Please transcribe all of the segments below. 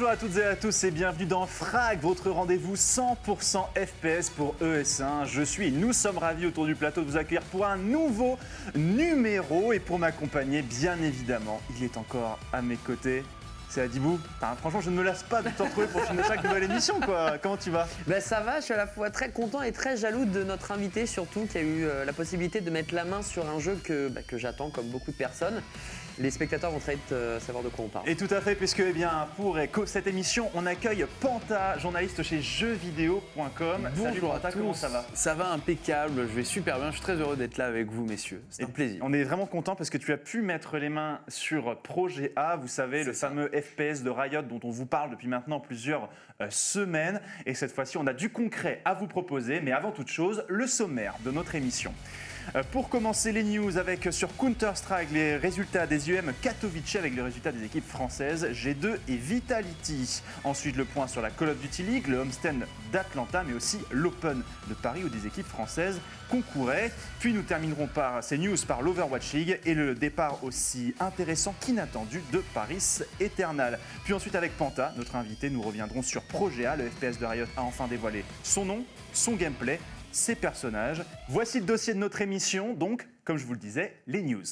Bonjour à toutes et à tous et bienvenue dans Frag, votre rendez-vous 100% FPS pour ES1. Je suis et nous sommes ravis autour du plateau de vous accueillir pour un nouveau numéro et pour m'accompagner, bien évidemment, il est encore à mes côtés. C'est Adibou. Enfin, franchement, je ne me lasse pas de t'en trouver pour chaque nouvelle émission, quoi. Comment tu vas? Ben ça va, je suis à la fois très content et très jaloux de notre invité, surtout qui a eu euh, la possibilité de mettre la main sur un jeu que, bah, que j'attends comme beaucoup de personnes. Les spectateurs vont très vite euh, savoir de quoi on parle. Et tout à fait, puisque eh bien, pour co- cette émission, on accueille Panta, journaliste chez jeuxvideo.com. Salut Bonjour Panta, à tous. comment ça va? Ça va impeccable, je vais super bien, je suis très heureux d'être là avec vous messieurs. C'est un plaisir. On est vraiment content parce que tu as pu mettre les mains sur Projet A, vous savez, le ça. fameux FPS de Riot dont on vous parle depuis maintenant plusieurs euh, semaines. Et cette fois-ci, on a du concret à vous proposer, mais avant toute chose, le sommaire de notre émission. Euh, Pour commencer les news avec euh, sur Counter-Strike les résultats des UM Katowice avec les résultats des équipes françaises G2 et Vitality. Ensuite le point sur la Call of Duty League, le homestand d'Atlanta mais aussi l'Open de Paris où des équipes françaises concouraient. Puis nous terminerons par ces news par l'Overwatch League et le départ aussi intéressant qu'inattendu de Paris Eternal. Puis ensuite avec Panta, notre invité, nous reviendrons sur Projet A, le FPS de Riot a enfin dévoilé son nom, son gameplay ses personnages. Voici le dossier de notre émission, donc, comme je vous le disais, les news.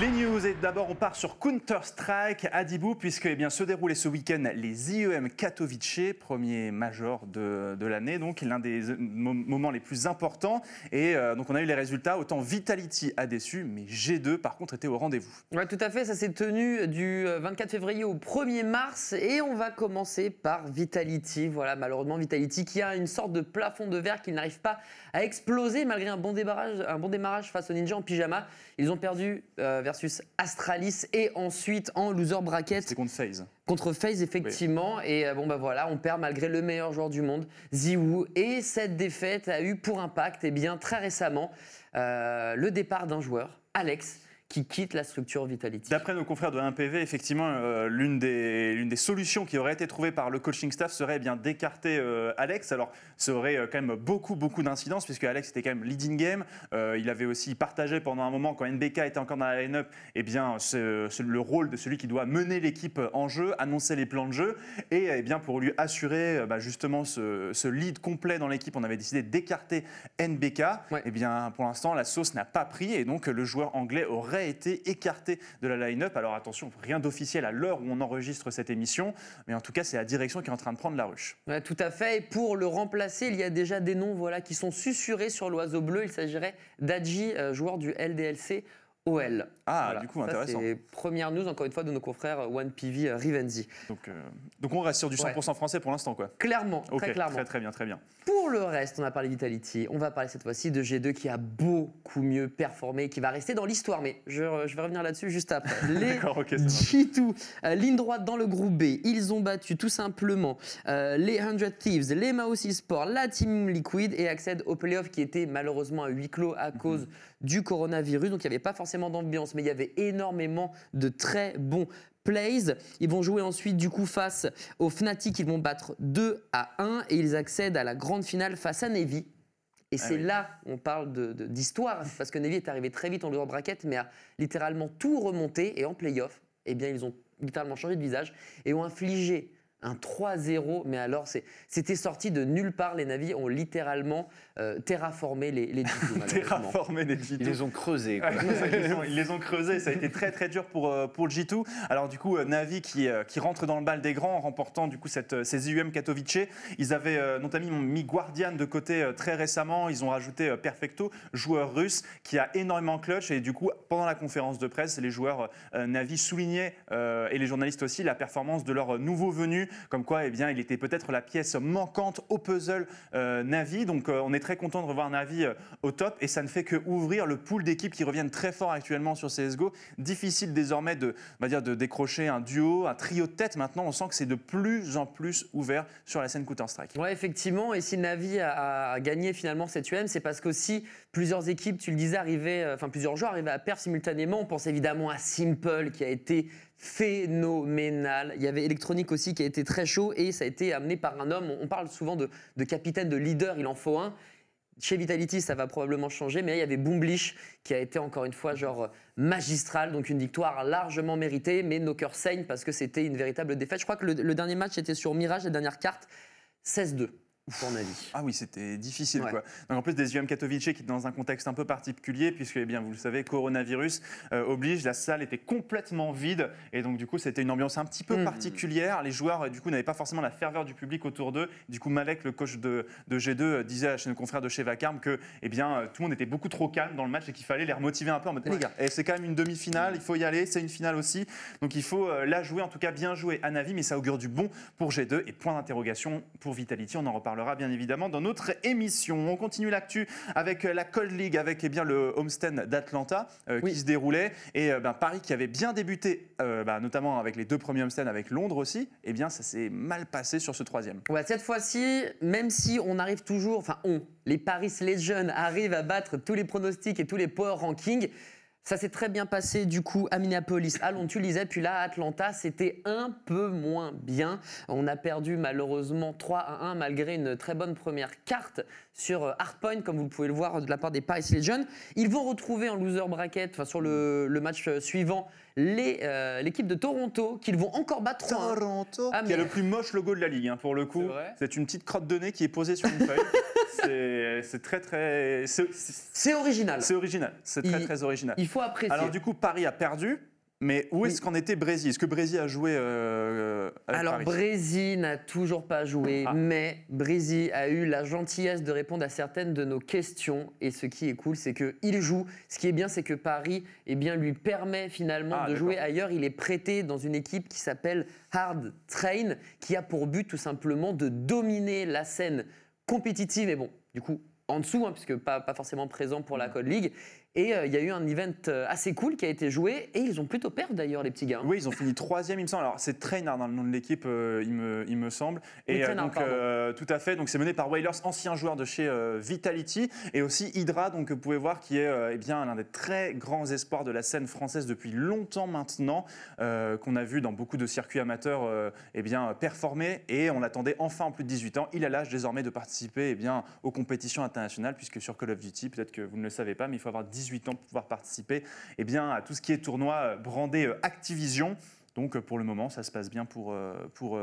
Les news, et d'abord on part sur Counter-Strike à Dibou, puisque eh bien, se déroulaient ce week-end les IEM Katowice, premier major de, de l'année, donc l'un des mo- moments les plus importants. Et euh, donc on a eu les résultats, autant Vitality a déçu, mais G2 par contre était au rendez-vous. Ouais, tout à fait, ça s'est tenu du euh, 24 février au 1er mars et on va commencer par Vitality. Voilà, malheureusement Vitality qui a une sorte de plafond de verre qui n'arrive pas à exploser malgré un bon démarrage, un bon démarrage face aux Ninja en pyjama. Ils ont perdu euh, versus Astralis et ensuite en loser bracket C'est contre FaZe. Contre FaZe, effectivement. Et euh, bon, bah voilà, on perd malgré le meilleur joueur du monde, Ziwoo. Et cette défaite a eu pour impact, eh bien, très récemment, euh, le départ d'un joueur, Alex, qui quitte la structure Vitality. D'après nos confrères de 1PV, effectivement, euh, l'une des, l'une des solutions qui aurait été trouvée par le coaching staff serait eh bien d'écarter euh, Alex. Alors, ça aurait euh, quand même beaucoup, beaucoup d'incidence, puisque Alex était quand même leading game. Il avait aussi partagé pendant un moment, quand NBK était encore dans la line-up, eh bien, ce- ce- le rôle de celui qui doit mener l'équipe en jeu, annoncer les plans de jeu. Et eh bien, pour lui assurer bah, justement ce, ce lead complet dans l'équipe, on avait décidé d'écarter NBK. Ouais. Eh bien, pour l'instant, la sauce n'a pas pris et donc le joueur anglais aurait été écarté de la line-up. Alors attention, rien d'officiel à l'heure où on enregistre cette émission, mais en tout cas, c'est la direction qui est en train de prendre la ruche. Tout à fait. Et pour le remplacer, il y a déjà des noms voilà, qui sont susurrés sur l'oiseau bleu. Il s'agirait d'Adji, euh, joueur du LDLC OL. Ah, du coup, Ça, intéressant. C'est première news, encore une fois, de nos confrères euh, OnePV euh, Rivenzi. Donc, euh, donc on reste sur du 100% français pour l'instant, quoi. Clairement, très clairement. très très bien, très bien. Pour le reste, on a parlé Vitality. On va parler cette fois-ci de G2 qui a beaucoup mieux performé, qui va rester dans l'histoire. Mais je, je vais revenir là-dessus juste après. Les D'accord, ok, ça marche. G2, euh, ligne droite dans le groupe B. Ils ont battu tout simplement euh, les 100 Thieves, les Maus Sport, la Team Liquid et accèdent au playoff qui était malheureusement à huis clos à cause du coronavirus. Donc il n'y avait pas forcément d'ambiance, mais il y avait énormément de très bons plays. Ils vont jouer ensuite du coup face aux Fnatic. Ils vont battre 2 à 1 et ils accèdent à la grande finale face à Navy. Et Ah c'est oui. là on parle de- de- d'histoire, parce que Navy est arrivé très vite en lower bracket, mais a littéralement tout remonté. Et en playoff, eh bien, ils ont littéralement changé de visage et ont infligé un 3-0. Mais alors, c'était sorti de nulle part. Les Navy ont littéralement euh, terraformé les, les G2, malheureusement. Terraformer les G2. Ils les ont creusés. quoi. Ils, les ont, ils les ont creusés, ça a été très très dur pour, euh, pour le G2. Alors du coup, euh, Navi qui, qui rentre dans le bal des grands en remportant du coup cette, ces IUM Katowice. Ils avaient euh, notamment mis Guardian de côté euh, très récemment, ils ont rajouté Perfecto, joueur russe qui a énormément clutch et du coup pendant la conférence de presse, les joueurs euh, Navi soulignaient euh, et les journalistes aussi la performance de leur nouveau venu, comme quoi eh bien, il était peut-être la pièce manquante au puzzle euh, Navi. Donc euh, on est très content de revoir Navi euh, au top et ça ne fait que ouvrir le pool d'équipes qui reviennent très fort actuellement sur CSGO. Difficile désormais de, on va dire, de décrocher un duo, un trio de tête. Maintenant, on sent que c'est de plus en plus ouvert sur la scène Counter-Strike. Ouais, effectivement. Et si Navi a, a gagné finalement cette UM, c'est parce qu'aussi plusieurs équipes, tu le disais, arrivaient, enfin plusieurs joueurs arrivaient à perdre simultanément. On pense évidemment à Simple qui a été phénoménal. Il y avait Electronic aussi qui a été très chaud et ça a été amené par un homme. On parle souvent de, de capitaine, de leader, il en faut un. chez Vitality, ça va probablement changer, mais il y avait Boomblish qui a été encore une fois genre magistral, donc une victoire largement méritée, mais nos cœurs saignent parce que c'était une véritable défaite. Je crois que le, le dernier match était sur Mirage, la dernière carte, 16-2 ton avis Ah oui, c'était difficile. Ouais. Quoi. Donc en plus des UM Katowice qui est dans un contexte un peu particulier, puisque eh bien, vous le savez, coronavirus euh, oblige, la salle était complètement vide, et donc du coup c'était une ambiance un petit peu Mhm. particulière. Les joueurs euh, du coup n'avaient pas forcément la ferveur du public autour d'eux. Du coup Malek, le coach de, de G2, euh, disait à nos confrères de chez Vacarme que eh bien, tout le monde était beaucoup trop calme dans le match et qu'il fallait les remotiver un peu en mode les gars, eh, c'est quand même une demi-finale, il faut y aller, c'est une finale aussi, donc il faut euh, la jouer, en tout cas bien jouer à Navi, mais ça augure du bon pour G2 et point d'interrogation pour Vitality. On en reparlera bien évidemment dans notre émission. On continue l'actu avec euh, la Cold League, avec eh bien, le homestand d'Atlanta euh, Oui. qui se déroulait et euh, ben, Paris qui avait bien débuté, euh, bah, notamment avec les deux premiers homestands avec Londres aussi. Eh bien, ça s'est mal passé sur ce troisième. Ouais, cette fois-ci, même si on arrive toujours, enfin on, les Paris Legends arrivent à battre tous les pronostics et tous les power rankings, ça s'est très bien passé du coup à Minneapolis, à Londres, tu le disais, puis là à Atlanta, c'était un peu moins bien. On a perdu malheureusement 3 à 1 malgré une très bonne première carte sur euh, Hardpoint, comme vous pouvez le voir de la part des Paris Legends. Ils vont retrouver en loser bracket, enfin sur le, le match euh, suivant, les, euh, l'équipe de Toronto, qu'ils vont encore battre 3 Toronto, Ah, qui a le plus moche logo de la ligue, hein, pour le coup. C'est une petite crotte de nez qui est posée sur une feuille. C'est très, très. C'est original. c'est original. C'est très, Il- très original. Il faut apprécier. Alors du coup, Paris a perdu, mais où est-ce Oui. qu'en était Brésil? Est-ce que Brésil a joué euh, avec Alors Paris? Brésil n'a toujours pas joué, Ah. mais Brésil a eu la gentillesse de répondre à certaines de nos questions. Et ce qui est cool, c'est qu'il joue. Ce qui est bien, c'est que Paris eh bien, lui permet finalement Ah, de jouer ailleurs. Il est prêté dans une équipe qui s'appelle Hard Train, qui a pour but tout simplement de dominer la scène compétitive. Et bon, du coup, en dessous, hein, puisque pas, pas forcément présent pour la Mm. Code League. Et euh, il y a eu un event euh, assez cool qui a été joué. Et ils ont plutôt perdu d'ailleurs, les petits gars. Oui, ils ont fini troisième, il me semble. Alors, c'est Trainard dans le nom de l'équipe, euh, il, me, il me semble. Oui, Et Trainard, donc, euh, tout à fait. Donc, c'est mené par Wailers, ancien joueur de chez euh, Vitality, et aussi Hydra, donc vous pouvez voir, qui est euh, eh bien l'un des très grands espoirs de la scène française depuis longtemps maintenant, qu'on a vu dans beaucoup de circuits amateurs, eh bien performer. Et on l'attendait enfin en plus de 18 ans. Il a l'âge désormais de participer, eh bien aux compétitions internationales, puisque sur Call of Duty, peut-être que vous ne le savez pas, mais il faut avoir 18 ans pour pouvoir participer, eh bien à tout ce qui est tournoi euh, brandé euh, Activision. Donc euh, pour le moment, ça se passe bien pour, pour,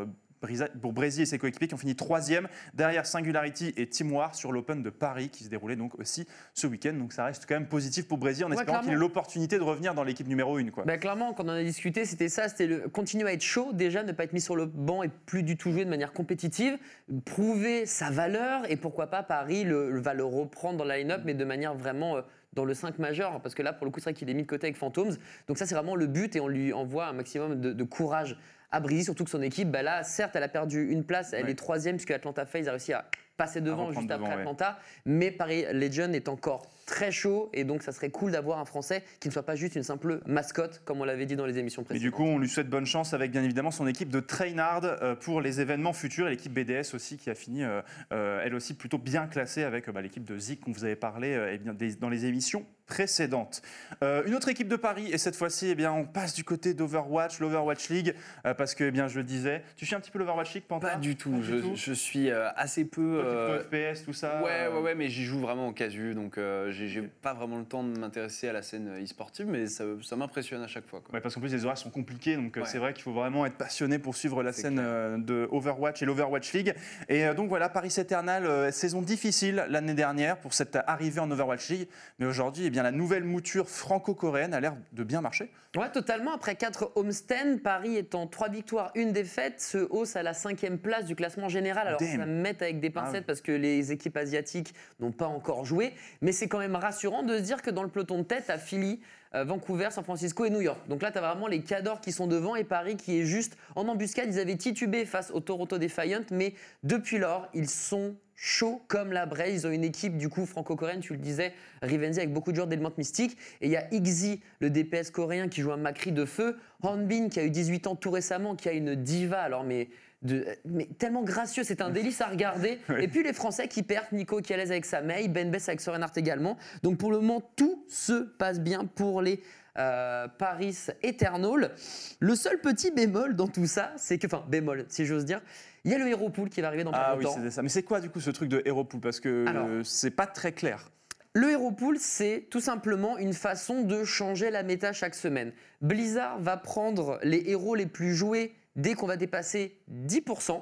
pour Brésil et ses coéquipiers qui ont fini troisième derrière Singularity et Team War sur l'Open de Paris qui se déroulait donc aussi ce week-end. Donc ça reste quand même positif pour Brésil en Ouais, espérant qu'il ait l'opportunité de revenir dans l'équipe numéro 1. Quoi. Bah, clairement, quand on en a discuté, c'était ça, c'était le continuer à être chaud, déjà ne pas être mis sur le banc et plus du tout jouer de manière compétitive, prouver sa valeur et pourquoi pas Paris le, le- va le reprendre dans la line-up, mais de manière vraiment euh, dans le 5 majeur, parce que là pour le coup c'est vrai qu'il est mis de côté avec Phantoms, donc ça c'est vraiment le but et on lui envoie un maximum de, de courage à Brésil, surtout que son équipe, bah là certes elle a perdu une place, elle Ouais. est troisième puisque Atlanta FaZe a réussi à passer devant juste après ouais. Atlanta, mais Paris Legend est encore très chaud et donc ça serait cool d'avoir un Français qui ne soit pas juste une simple mascotte comme on l'avait dit dans les émissions Et précédentes. du coup, on lui souhaite bonne chance avec bien évidemment son équipe de Trainard euh, pour les événements futurs et l'équipe BDS aussi qui a fini euh, euh, elle aussi plutôt bien classée avec bah, l'équipe de Zik dont vous avez parlé eh bien, dans les émissions précédentes. Euh, une autre équipe de Paris et cette fois-ci eh bien on passe du côté d'Overwatch, l'Overwatch League euh, parce que eh bien je le disais, tu suis un petit peu l'Overwatch League Pantin Pas du tout. Pas je, du tout je suis euh, assez peu. Toi, euh, FPS tout ça Ouais, ouais, ouais, mais j'y joue vraiment en casu, donc euh, j'ai pas vraiment le temps de m'intéresser à la scène e-sportive, mais ça, ça m'impressionne à chaque fois. Quoi. Ouais, parce qu'en plus les horaires sont compliqués, donc euh, Ouais. c'est vrai qu'il faut vraiment être passionné pour suivre la scène clair. euh, de Overwatch et l'Overwatch League. Et euh, donc voilà, Paris Eternal, euh, saison difficile l'année dernière pour cette arrivée en Overwatch League, mais aujourd'hui, eh bien la nouvelle mouture franco-coréenne a l'air de bien marcher. Ouais, totalement. Après 4 homestands, Paris étant 3 victoires, une défaite, se hausse à la cinquième place du classement général. Alors Damn. ça me met avec des pincettes Ah oui. parce que les équipes asiatiques n'ont pas encore joué, mais c'est quand même rassurant de se dire que dans le peloton de tête, à Philly, euh, Vancouver, San Francisco et New York. Donc là, tu as vraiment les cadors qui sont devant et Paris qui est juste en embuscade. Ils avaient titubé face au Toronto Defiant, mais depuis lors, ils sont chauds comme la braise. Ils ont une équipe du coup franco-coréenne, tu le disais, Rivenzi avec beaucoup de joueurs d'éléments mystiques. Et il y a Ixi, le DPS coréen, qui joue un Macri de feu. Hanbin, qui a eu 18 ans tout récemment, qui a une diva. Alors, mais. De- mais tellement gracieux, c'est un délice à regarder. Oui. Et puis les Français qui perdent, Nico qui est à l'aise avec sa May, Ben Bess avec Soren Hart également. Donc pour le moment, tout se passe bien pour les euh, Paris Eternal. Le seul petit bémol dans tout ça, c'est que, enfin bémol si j'ose dire, Il y a le Hero Pool qui va arriver dans pas Ah oui, longtemps. c'était ça. Mais c'est quoi du coup ce truc de Hero Pool? Parce que euh, c'est pas très clair. Le Hero Pool, c'est tout simplement une façon de changer la méta chaque semaine. Blizzard va prendre les héros les plus joués dès qu'on va dépasser 10%,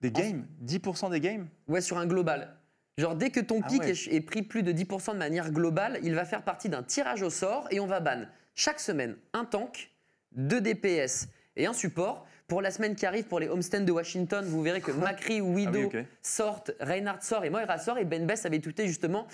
Des games 10% des games? Ouais, sur un global. Genre, dès que ton Ah pic ouais. est, est pris plus de 10% de manière globale, il va faire partie d'un tirage au sort et on va ban chaque semaine un tank, deux DPS et un support. Pour la semaine qui arrive, pour les homestands de Washington, vous verrez que Macri, Widow Ah oui, ok. sortent, Reinhardt sort et Moira sort. Et Ben Bess avait tweeté justement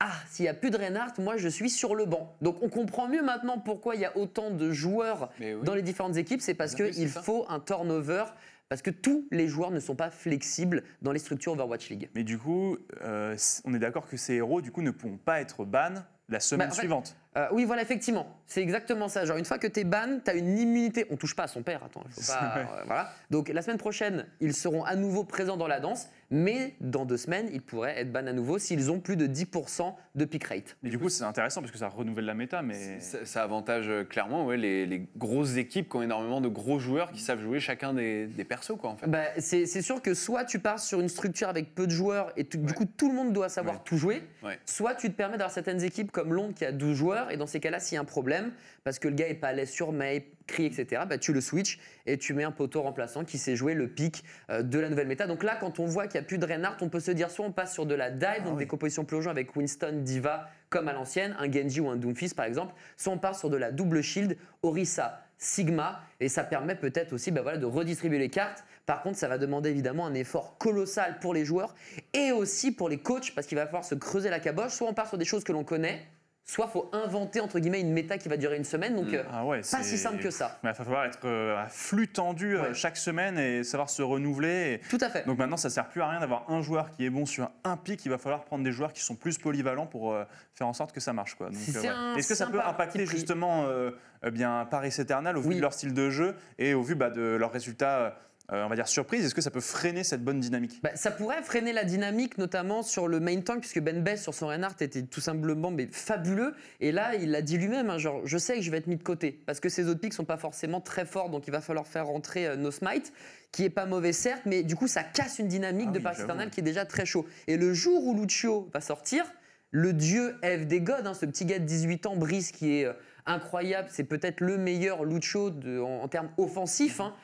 Ah, s'il n'y a plus de Reinhardt, moi je suis sur le banc. Donc on comprend mieux maintenant pourquoi il y a autant de joueurs oui. dans les différentes équipes. C'est parce qu'il faut un turnover. Parce que tous les joueurs ne sont pas flexibles dans les structures Overwatch League. Mais du coup, euh, on est d'accord que ces héros du coup ne pourront pas être ban la semaine Bah, fait, suivante. Euh, oui, voilà, effectivement. C'est exactement ça. Genre, une fois que tu es ban, tu as une immunité. On touche pas à son père, attends. il Faut pas, Ouais. euh, voilà. Donc, la semaine prochaine, ils seront à nouveau présents dans la danse, mais dans deux semaines, ils pourraient être ban à nouveau s'ils ont plus de 10% de pick rate. Et du coup, c'est intéressant parce que ça renouvelle la méta, mais Ça, ça avantage euh, clairement ouais, les, les grosses équipes qui ont énormément de gros joueurs qui savent jouer chacun des, des persos. Quoi, en fait. Bah, c'est c'est sûr que soit tu pars sur une structure avec peu de joueurs et tu- du coup tout le monde doit savoir Ouais. tout jouer, Ouais. soit tu te permets d'avoir certaines équipes comme Londres qui a 12 joueurs et dans ces cas-là, s'il y a un problème, parce que le gars est pas à l'aise sur May, crie, etc., bah, tu le switch et tu mets un poteau remplaçant qui sait jouer le pic euh, de la nouvelle méta. Donc là, quand on voit qu'il n'y a plus de Reinhardt, on peut se dire soit on passe sur de la dive, donc Ah oui. des compositions plongeons avec Winston, Diva, comme à l'ancienne, un Genji ou un Doomfist par exemple, soit on part sur de la double shield, Orisa, Sigma, et ça permet peut-être aussi bah, voilà, de redistribuer les cartes. Par contre, ça va demander évidemment un effort colossal pour les joueurs et aussi pour les coachs parce qu'il va falloir se creuser la caboche. Soit on part sur des choses que l'on connaît, soit faut inventer entre guillemets une méta qui va durer une semaine. Donc Mm. euh, ah ouais, pas si simple que ça. Il va falloir être euh, à flux tendu euh, Ouais. chaque semaine et savoir se renouveler. et- Tout à fait. Donc maintenant, ça sert plus à rien d'avoir un joueur qui est bon sur un pic. Il va falloir prendre des joueurs qui sont plus polyvalents pour faire en sorte que ça marche. Quoi. Ouais. Est-ce que ça peut impacter justement euh, eh bien, Paris Eternal au vu Oui. de leur style de jeu et au vu bah, de leurs résultats, euh, on va dire surprise Est-ce que ça peut freiner cette bonne dynamique? Bah, ça pourrait freiner la dynamique, notamment sur le main tank, puisque Ben Bess sur son Reinhardt était tout simplement mais, fabuleux. Et là, il l'a dit lui-même, hein, genre, je sais que je vais être mis de côté, parce que ces autres pics sont pas forcément très forts, donc il va falloir faire rentrer euh, No Smite, qui est pas mauvais certes, mais du coup, ça casse une dynamique Ah de oui, j'avoue. Eternal qui est déjà très chaud. Et le jour où Lucio va sortir, le dieu F des gods, hein, ce petit gars de 18 ans, Brice, qui est euh, incroyable, c'est peut-être le meilleur Lucio de- en, en termes offensifs, hein,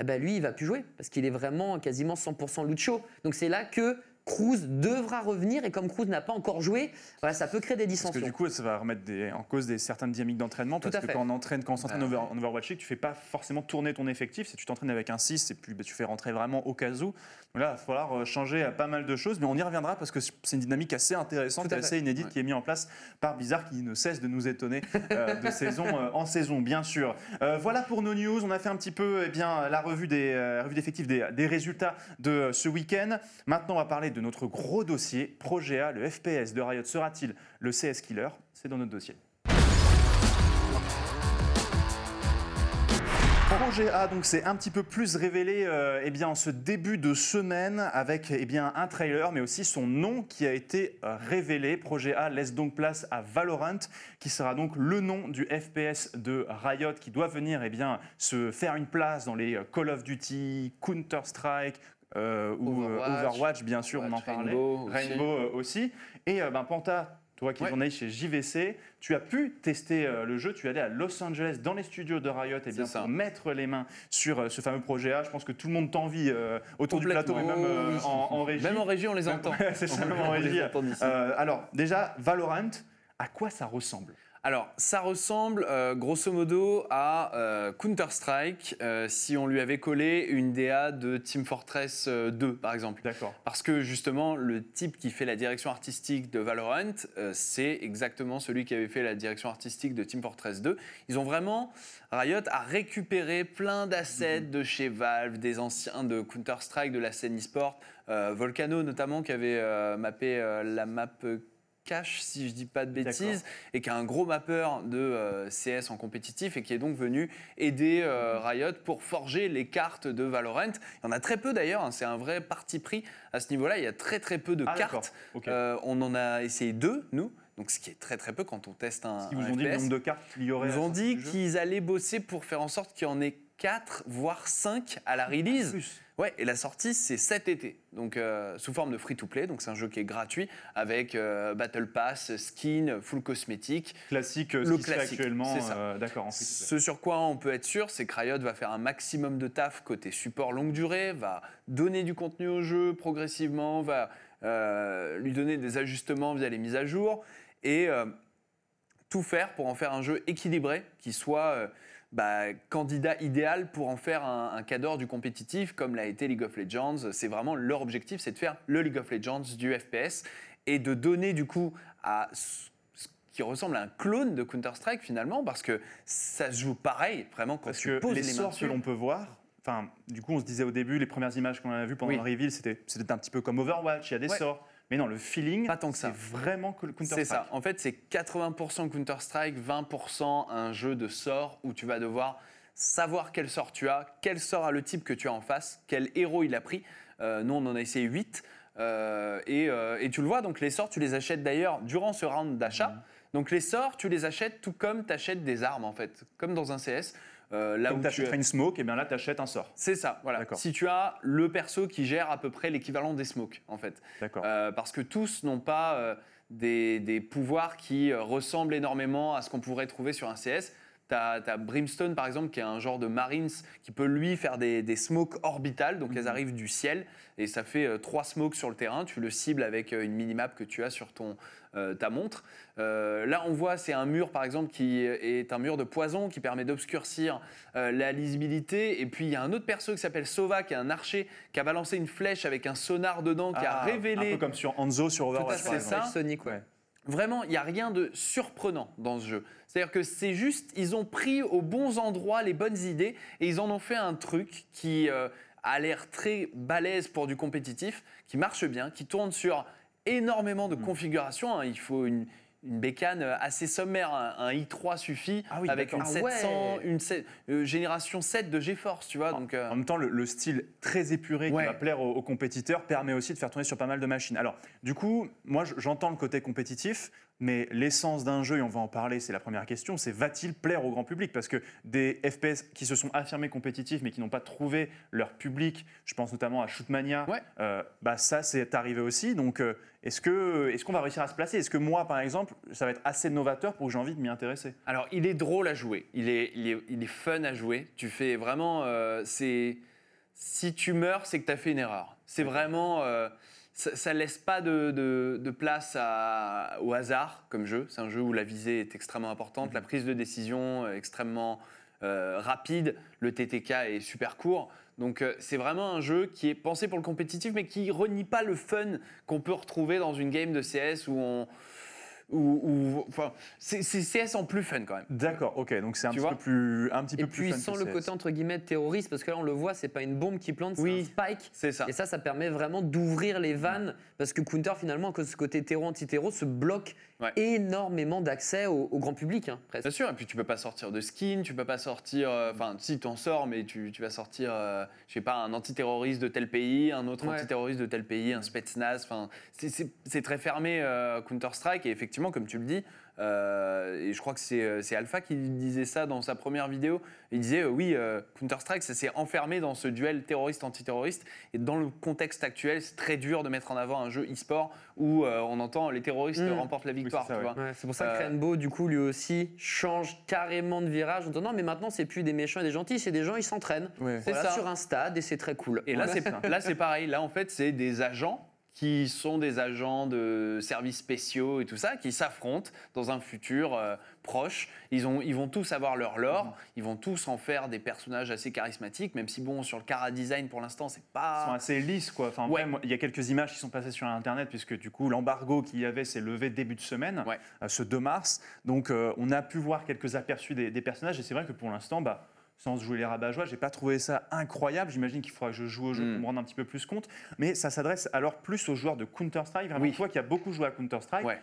eh lui, il va plus jouer parce qu'il est vraiment quasiment 100% Lucho. Donc c'est là que Cruz devra revenir et comme Cruz n'a pas encore joué, voilà, ça peut créer des Parce que dissensions. du coup, ça va remettre des- en cause des certaines dynamiques d'entraînement. Tout Parce à que fait. quand on entraîne, quand on s'entraîne over- ouais. en Overwatch League, tu fais pas forcément tourner ton effectif. Si tu t'entraînes avec un 6 et puis bah, tu fais rentrer vraiment au cas où. Donc là, il va falloir euh, changer à pas mal de choses. Mais on y reviendra parce que c'est une dynamique assez intéressante Tout et assez inédite Ouais. qui est mise en place par Blizzard qui ne cesse de nous étonner euh, de saison euh, en saison, bien sûr. Euh, voilà pour nos news. On a fait un petit peu eh bien, la revue des euh, revue d'effectifs des, des résultats de euh, ce week-end. Maintenant, on va parler de notre gros dossier. Projet A, le FPS de Riot sera-t-il le CS Killer? C'est dans notre dossier. Projet A, donc c'est un petit peu plus révélé euh, eh bien, en ce début de semaine avec eh bien, un trailer, mais aussi son nom qui a été euh, révélé. Projet A laisse donc place à Valorant, qui sera donc le nom du FPS de Riot, qui doit venir eh bien, se faire une place dans les euh, Call of Duty, Counter-Strike euh, ou euh, Overwatch, Overwatch, bien sûr, on en parlait. Rainbow aussi. Rainbow euh, aussi. Et euh, ben, Panta, toi qui es Ouais. journaliste chez JVC, tu as pu tester euh, le jeu. Tu es allé à Los Angeles dans les studios de Riot et bien, C'est ça. pour mettre les mains sur euh, ce fameux projet A. Je pense que tout le monde t'envie euh, autour du plateau et même en, en régie. Même en régie, on les entend. C'est ça, même en régie. alors, déjà, Valorant, à quoi ça ressemble? Alors, ça ressemble euh, grosso modo à euh, Counter-Strike euh, si on lui avait collé une DA de Team Fortress euh, 2, par exemple. D'accord. Parce que justement, le type qui fait la direction artistique de Valorant, c'est exactement celui qui avait fait la direction artistique de Team Fortress 2. Ils ont vraiment, Riot a récupéré plein d'assets de chez Valve, des anciens de Counter-Strike, de la scène e-sport, Volcano notamment qui avait mappé la map Cache, si je dis pas de bêtises, et qui est un gros mappeur de euh, CS en compétitif et qui est donc venu aider euh, Riot pour forger les cartes de Valorant. Il y en a très peu d'ailleurs, hein, c'est un vrai parti pris à ce niveau-là. Il y a très très peu de Ah, cartes. Euh, on en a essayé deux, nous, donc ce qui est très très peu quand on teste un. Ils un vous ont dit le nombre de cartes qu'il y aurait Ils ont dit qu'ils allaient bosser pour faire en sorte qu'il y en ait 4, voire 5 à la release. Plus. Ouais, et la sortie, c'est cet été, donc euh, sous forme de free-to-play. Donc c'est un jeu qui est gratuit avec euh, Battle Pass, skin, full cosmétique. Classique, euh, ce Le qui se fait classique, actuellement. euh, D'accord. Ce sur quoi on peut être sûr, c'est que Riot va faire un maximum de taf côté support longue durée, va donner du contenu au jeu progressivement, va lui donner des ajustements via les mises à jour et tout faire pour en faire un jeu équilibré qui soit bah, candidat idéal pour en faire un, un cadre du compétitif comme l'a été League of Legends. C'est vraiment leur objectif, c'est de faire le League of Legends du FPS et de donner du coup à ce qui ressemble à un clone de Counter-Strike finalement parce que ça se joue pareil vraiment quand Parce tu que poses les sorts que l'on peut voir, enfin, du coup, on se disait au début, les premières images qu'on a vues pendant Oui. le reveal, c'était c'était un petit peu comme Overwatch, il y a des Ouais. sorts. Mais non, le feeling, Pas tant que ça. c'est vraiment que le C'est Counter-Strike. ça. En fait, c'est 80% Counter-Strike, 20% un jeu de sorts où tu vas devoir savoir quel sort tu as, quel sort a le type que tu as en face, quel héros il a pris. Euh, nous, on en a essayé 8. euh, et, euh, et tu le vois, donc les sorts, tu les achètes d'ailleurs durant ce round d'achat. Mhm. Donc les sorts, tu les achètes tout comme tu achètes des armes, en fait, comme dans un CS. Euh, là Comme où tu achèterais une smoke, et bien là, tu achètes un sort. C'est ça, voilà. Si tu as le perso qui gère à peu près l'équivalent des smokes, en fait. D'accord. Euh, parce que tous n'ont pas euh, des, des pouvoirs qui euh, ressemblent énormément à ce qu'on pourrait trouver sur un CS. Tu as, Brimstone, par exemple, qui est un genre de Marines qui peut, lui, faire des, des smokes orbitales. Donc, Mhm. elles arrivent du ciel et ça fait euh, trois smokes sur le terrain. Tu le cibles avec euh, une minimap que tu as sur ton, euh, ta montre. Euh, là, on voit, c'est un mur, par exemple, qui est un mur de poison qui permet d'obscurcir euh, la lisibilité. Et puis, il y a un autre perso qui s'appelle Sova, qui est un archer, qui a balancé une flèche avec un sonar dedans, qui a Ah, révélé Un peu comme sur Hanzo sur Overwatch. c'est ça. Sonic, ouais. Vraiment, il n'y a rien de surprenant dans ce jeu. C'est-à-dire que c'est juste, ils ont pris aux bons endroits les bonnes idées et ils en ont fait un truc qui euh, a l'air très balèze pour du compétitif, qui marche bien, qui tourne sur énormément de Mm. configurations. hein. Il faut une, une bécane assez sommaire, un, un i3 suffit, Ah oui, avec une d'accord. Ah ouais. 700, une euh, génération 7 de GeForce, tu vois. Donc, euh, En même temps, le, le style très épuré Ouais. qui va plaire aux, aux compétiteurs permet aussi de faire tourner sur pas mal de machines. Alors, du coup, moi, je- j'entends le côté compétitif, mais l'essence d'un jeu, et on va en parler, c'est la première question, c'est va-t-il plaire au grand public? Parce que des FPS qui se sont affirmés compétitifs, mais qui n'ont pas trouvé leur public, je pense notamment à Shootmania, Ouais. euh, bah ça, c'est arrivé aussi. Donc, euh, est-ce qu'on va réussir à se placer? Est-ce que moi, par exemple, ça va être assez novateur pour que j'ai envie de m'y intéresser? Alors, il est drôle à jouer. Il est, il est, il est fun à jouer. Tu fais vraiment. euh, c'est si tu meurs, c'est que tu as fait une erreur. C'est vraiment. Euh, ça, ça laisse pas de, de- de place à- au hasard comme jeu. C'est un jeu où la visée est extrêmement importante, la prise de décision est extrêmement euh, rapide, le TTK est super court. Donc euh, c'est vraiment un jeu qui est pensé pour le compétitif, mais qui renie pas le fun qu'on peut retrouver dans une game de CS où on, où- enfin, CS en plus fun quand même. D'accord, ok, donc c'est un Tu petit peu plus, un petit Et peu plus puis fun sans le CS. côté entre guillemets terroriste, parce que là on le voit, c'est pas une bombe qui plante, c'est Oui. un spike. C'est ça. Et ça, ça permet vraiment d'ouvrir les vannes, parce que Counter, finalement, à cause de ce côté terreau-anti-terreau, se bloque Ouais. énormément d'accès au, au grand public, hein, presque. Bien sûr, et puis tu peux pas sortir de skin, tu peux pas sortir. euh, Enfin, si tu en sors, mais tu, tu vas sortir, euh, je sais pas, un antiterroriste de tel pays, un autre Ouais. antiterroriste de tel pays, un Spetsnaz. Enfin, c'est très fermé euh, Counter-Strike, et effectivement, comme tu le dis, euh, et je crois que c'est euh, c'est Alpha qui disait ça dans sa première vidéo. Il disait euh, oui, euh, Counter-Strike, ça s'est enfermé dans ce duel terroriste-antiterroriste, et dans le contexte actuel, c'est très dur de mettre en avant un jeu e-sport où on entend les terroristes Mm. remportent la victoire. c'est ouais. Ouais, pour ça que Rainbow, du coup, lui aussi, change carrément de virage en disant non, mais maintenant, c'est plus des méchants et des gentils, c'est des gens, ils s'entraînent. Ouais. C'est Voilà, ça. sur un stade et c'est très cool. Et là, c'est pareil. Là, en fait, c'est des agents qui sont des agents de services spéciaux et tout ça, qui s'affrontent dans un futur euh, proche. Ils, ont, ils vont tous avoir leur lore, Mhm. ils vont tous en faire des personnages assez charismatiques, même si, bon, sur le cara design, pour l'instant, c'est Ils sont pas... assez lisses, quoi. Enfin, Ouais. il y a quelques images qui sont passées sur Internet, puisque du coup, l'embargo qu'il y avait s'est levé début de semaine, Ouais. euh, ce 2 mars. Donc, euh, on a pu voir quelques aperçus des, des personnages, et c'est vrai que pour l'instant, bah, sans jouer les rabat-joie, j'ai pas trouvé ça incroyable. J'imagine qu'il faudra que je joue au jeu Mm. pour me rendre un petit peu plus compte. Mais ça s'adresse alors plus aux joueurs de Counter-Strike. Vraiment, Oui. toi qui as beaucoup joué à Counter-Strike, Ouais.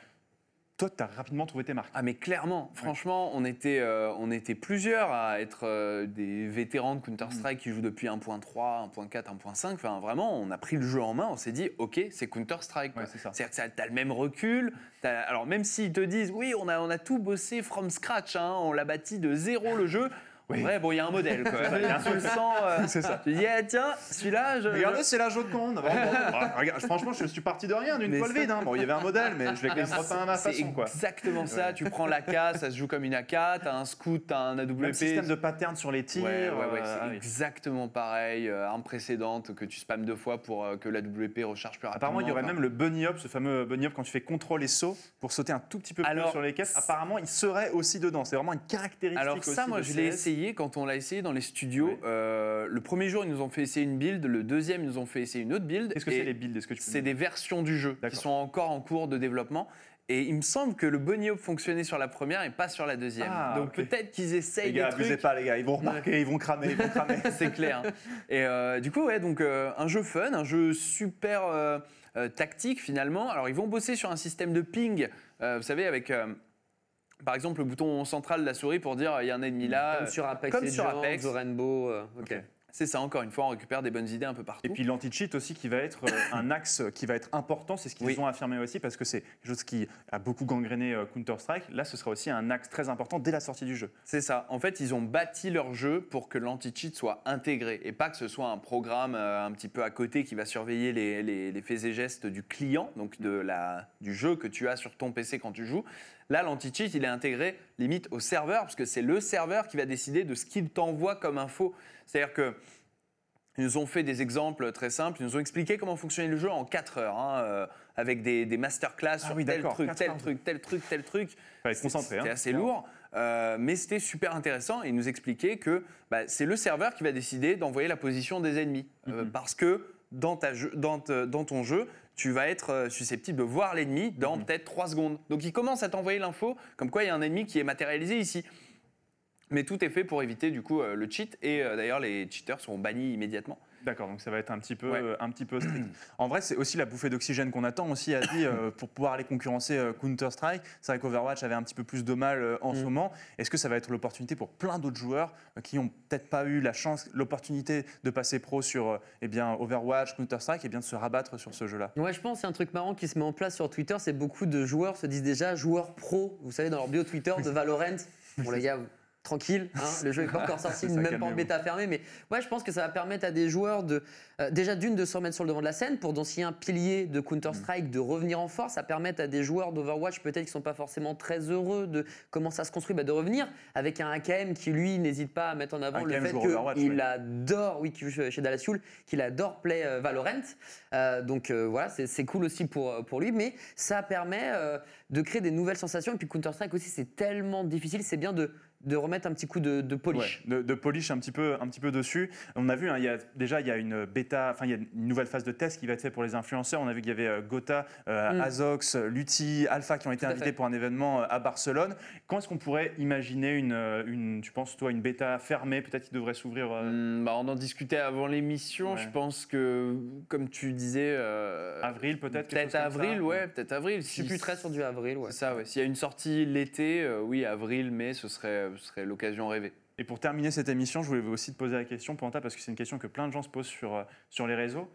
toi, tu as rapidement trouvé tes marques. Ah mais clairement, franchement, on était, euh, on était plusieurs à être euh, des vétérans de Counter-Strike qui jouent depuis 1.3, 1.4, 1.5. Enfin vraiment, on a pris le jeu en main, on s'est dit, ok, c'est Counter-Strike. Ouais, c'est ça. C'est-à-dire que tu as le même recul. Alors même s'ils te disent, oui, on a, on a tout bossé from scratch, hein, on l'a bâti de zéro le jeu. Oui. Ouais, bon, il y a un modèle, quoi. tu le sens. euh, C'est ça. tu dis, ah, tiens, celui-là, je. Regardez, c'est la Joconde. Bon, bon, bon, regarde, franchement, je suis parti de rien, d'une toile vide. hein. Bon, il y avait un modèle, mais je l'ai quand même Mais repeint à ma façon, quoi. exactement ça. Tu prends l'AK, ça se joue comme une AK. T'as un scout, t'as un AWP. Même système de pattern sur les tirs. Ouais, ouais, ouais, euh, c'est ah oui. exactement pareil. euh, arme précédente que tu spammes deux fois pour euh, que la WP recharge plus rapidement. Apparemment, il y aurait Enfin, même le bunny hop, ce fameux bunny hop quand tu fais contrôle et saut pour sauter un tout petit peu plus Alors, sur les caisses. Apparemment, il serait aussi dedans. C'est vraiment une caractéristique. Alors ça, aussi moi, de je l'ai CS. Essayé quand on l'a essayé dans les studios. Euh, le premier jour, ils nous ont fait essayer une build. Le deuxième, ils nous ont fait essayer une autre build. Qu'est-ce que c'est les builds C'est des versions du jeu qui sont encore en cours de développement. Et il me semble que le bunny hop fonctionnait sur la première et pas sur la deuxième. Ah, Donc peut-être qu'ils Les essayent gars, des trucs. pas, les gars. Ils vont remarquer, ils vont cramer, ils vont cramer. c'est clair. Et euh, du coup, ouais, donc euh, un jeu fun, un jeu super euh, tactique finalement. Alors ils vont bosser sur un système de ping, vous savez, avec par exemple le bouton central de la souris pour dire il y a un ennemi là. Comme sur Apex comme sur Apex. Rainbow. euh. C'est ça, encore une fois, on récupère des bonnes idées un peu partout. Et puis l'anti-cheat aussi qui va être euh, un axe qui va être important, c'est ce qu'ils Oui. ont affirmé aussi parce que c'est quelque chose qui a beaucoup gangréné euh, Counter-Strike. Là, ce sera aussi un axe très important dès la sortie du jeu. C'est ça. En fait, ils ont bâti leur jeu pour que l'anti-cheat soit intégré et pas que ce soit un programme euh, un petit peu à côté qui va surveiller les, les- les faits et gestes du client, donc de la, du jeu que tu as sur ton PC quand tu joues. Là, l'anti-cheat, il est intégré limite au serveur parce que c'est le serveur qui va décider de ce qu'il t'envoie comme info. C'est-à-dire que ils nous ont fait des exemples très simples, ils nous ont expliqué comment fonctionnait le jeu en 4 heures, hein, euh, avec des, des masterclass Ah sur oui, tel truc, tel heures. truc, tel truc, tel truc. Être concentré. C'était hein. assez lourd, euh, mais c'était super intéressant. Et il nous expliquait que bah, c'est le serveur qui va décider d'envoyer la position des ennemis. Euh, Mhm. parce que dans, ta jeu- dans, te- dans ton jeu, tu vas être susceptible de voir l'ennemi dans Mhm. peut-être 3 secondes. Donc il commence à t'envoyer l'info comme quoi il y a un ennemi qui est matérialisé ici. Mais tout est fait pour éviter du coup euh, le cheat. Et euh, d'ailleurs, les cheaters seront bannis immédiatement. D'accord, donc ça va être un petit peu, Ouais. euh, un petit peu strict. en vrai, c'est aussi la bouffée d'oxygène qu'on attend aussi, a dit, euh, pour pouvoir aller concurrencer euh, Counter-Strike. C'est vrai qu'Overwatch avait un petit peu plus de mal euh, en ce Mm. moment. Est-ce que ça va être l'opportunité pour plein d'autres joueurs euh, qui n'ont peut-être pas eu la chance, l'opportunité de passer pro sur euh, eh bien, Overwatch, Counter-Strike, et bien de se rabattre sur ce jeu-là? Ouais, je pense que c'est un truc marrant qui se met en place sur Twitter. C'est beaucoup de joueurs se disent déjà joueurs pro. Vous savez, dans leur bio Twitter de Valorant. Bon, les gars, tranquille, hein, le jeu n'est pas encore sorti, même pas en bêta fermée. Mais ouais, je pense que ça va permettre à des joueurs de, euh, déjà d'une, de se remettre sur le devant de la scène pour d'anciens piliers de Counter-Strike de revenir en force. Ça permet à des joueurs d'Overwatch, peut-être qui sont pas forcément très heureux de comment ça se construit, bah, de revenir avec un AKM qui, lui, n'hésite pas à mettre en avant le fait qu'il ouais. adore, oui, qui joue chez Dallas Fuel, qu'il adore play euh, Valorant. Euh, donc voilà, c'est cool aussi pour, pour lui, mais ça permet de créer des nouvelles sensations. Et puis Counter-Strike aussi, c'est tellement difficile, c'est bien de, de remettre un petit coup de, de polish. Ouais, de, de polish un petit peu, un petit peu dessus. On a vu, hein, il y a, déjà, il y a une bêta, enfin, il y a une nouvelle phase de test qui va être faite pour les influenceurs. On a vu qu'il y avait euh, Gotha, euh, Mm. Azox, Lutti, Alpha qui ont été invités fait. pour un événement euh, à Barcelone. Quand est-ce qu'on pourrait imaginer une, une, tu penses, toi, une bêta fermée, peut-être qui devrait s'ouvrir euh, Hmm, bah, on en discutait avant l'émission. Ouais. Je pense que, comme tu disais. euh, Avril, peut-être Peut-être avril, ça ouais, peut-être avril. Je suis plus très sur du avril. Ouais. C'est ça, ouais. S'il y a une sortie l'été, euh, oui, avril, mai, ce serait, serait l'occasion rêvée. Et pour terminer cette émission, je voulais aussi te poser la question, Panta, parce que c'est une question que plein de gens se posent sur, euh, sur les réseaux.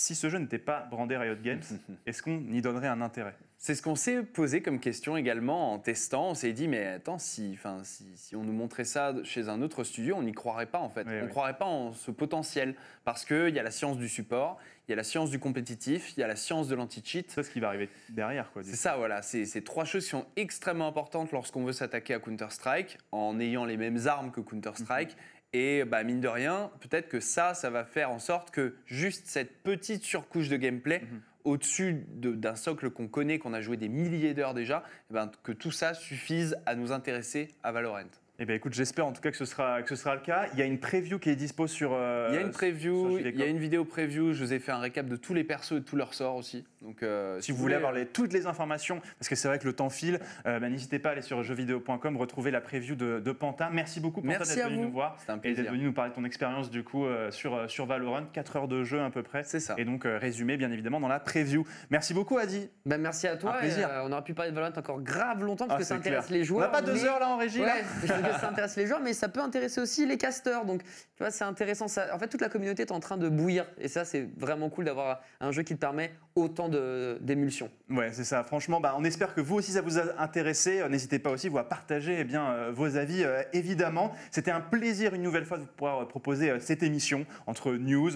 Si ce jeu n'était pas brandé Riot Games, est-ce qu'on y donnerait un intérêt? C'est ce qu'on s'est posé comme question également en testant. On s'est dit, mais attends, si, enfin, si, si on nous montrait ça chez un autre studio, on n'y croirait pas en fait. Oui, on ne oui. croirait pas en ce potentiel. Parce qu'il y a la science du support, il y a la science du compétitif, il y a la science de l'anti-cheat. C'est ce qui va arriver derrière, quoi. C'est ça, voilà. C'est trois choses qui sont extrêmement importantes lorsqu'on veut s'attaquer à Counter-Strike en ayant les mêmes armes que Counter-Strike. Et bah, mine de rien, peut-être que ça, ça va faire en sorte que juste cette petite surcouche de gameplay Mhm. au-dessus de- d'un socle qu'on connaît, qu'on a joué des milliers d'heures déjà, eh ben, que tout ça suffise à nous intéresser à Valorant. Eh bien, écoute, j'espère en tout cas que ce, sera, que ce sera le cas. Il y a une preview qui est dispo sur. euh, Il y a une sur preview, il y a une vidéo preview, je vous ai fait un récap de tous les persos et de tous leurs sorts aussi. Donc, euh, Si vous voulez avoir les- toutes les informations, parce que c'est vrai que le temps file, euh, bah, n'hésitez pas à aller sur jeuxvideo.com, retrouver la preview de, de Pantin. Merci beaucoup Pantin d'être venu vous. nous voir un et d'être venu nous parler de ton expérience du coup euh, sur, sur Valorant, 4 heures de jeu à peu près. C'est ça. Et donc euh, résumé bien évidemment dans la preview. Merci beaucoup Adi. Ben, merci à toi. Un plaisir. et, euh, on aurait pu parler de Valorant encore grave longtemps parce Ah, que ça intéresse clair. les On joueurs. n'a pas deux mais- heures là en régie là Ouais, je que ça intéresse les joueurs, mais ça peut intéresser aussi les casteurs. Donc, tu vois, c'est intéressant. Ça, en fait, toute la communauté est en train de bouillir. Et ça, c'est vraiment cool d'avoir un jeu qui te permet autant d'émulsions. Ouais, c'est ça. Franchement, bah, on espère que vous aussi ça vous a intéressé. Euh, N'hésitez pas aussi vous à partager eh bien, euh, vos avis, euh, évidemment. C'était un plaisir une nouvelle fois de pouvoir euh, proposer euh, cette émission entre news,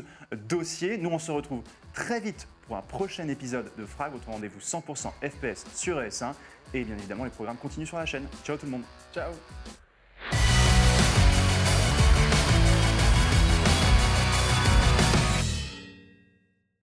dossiers. Nous, on se retrouve très vite pour un prochain épisode de Frag, votre rendez-vous 100% FPS sur ES1. Et bien évidemment, les programmes continuent sur la chaîne. Ciao tout le monde. Ciao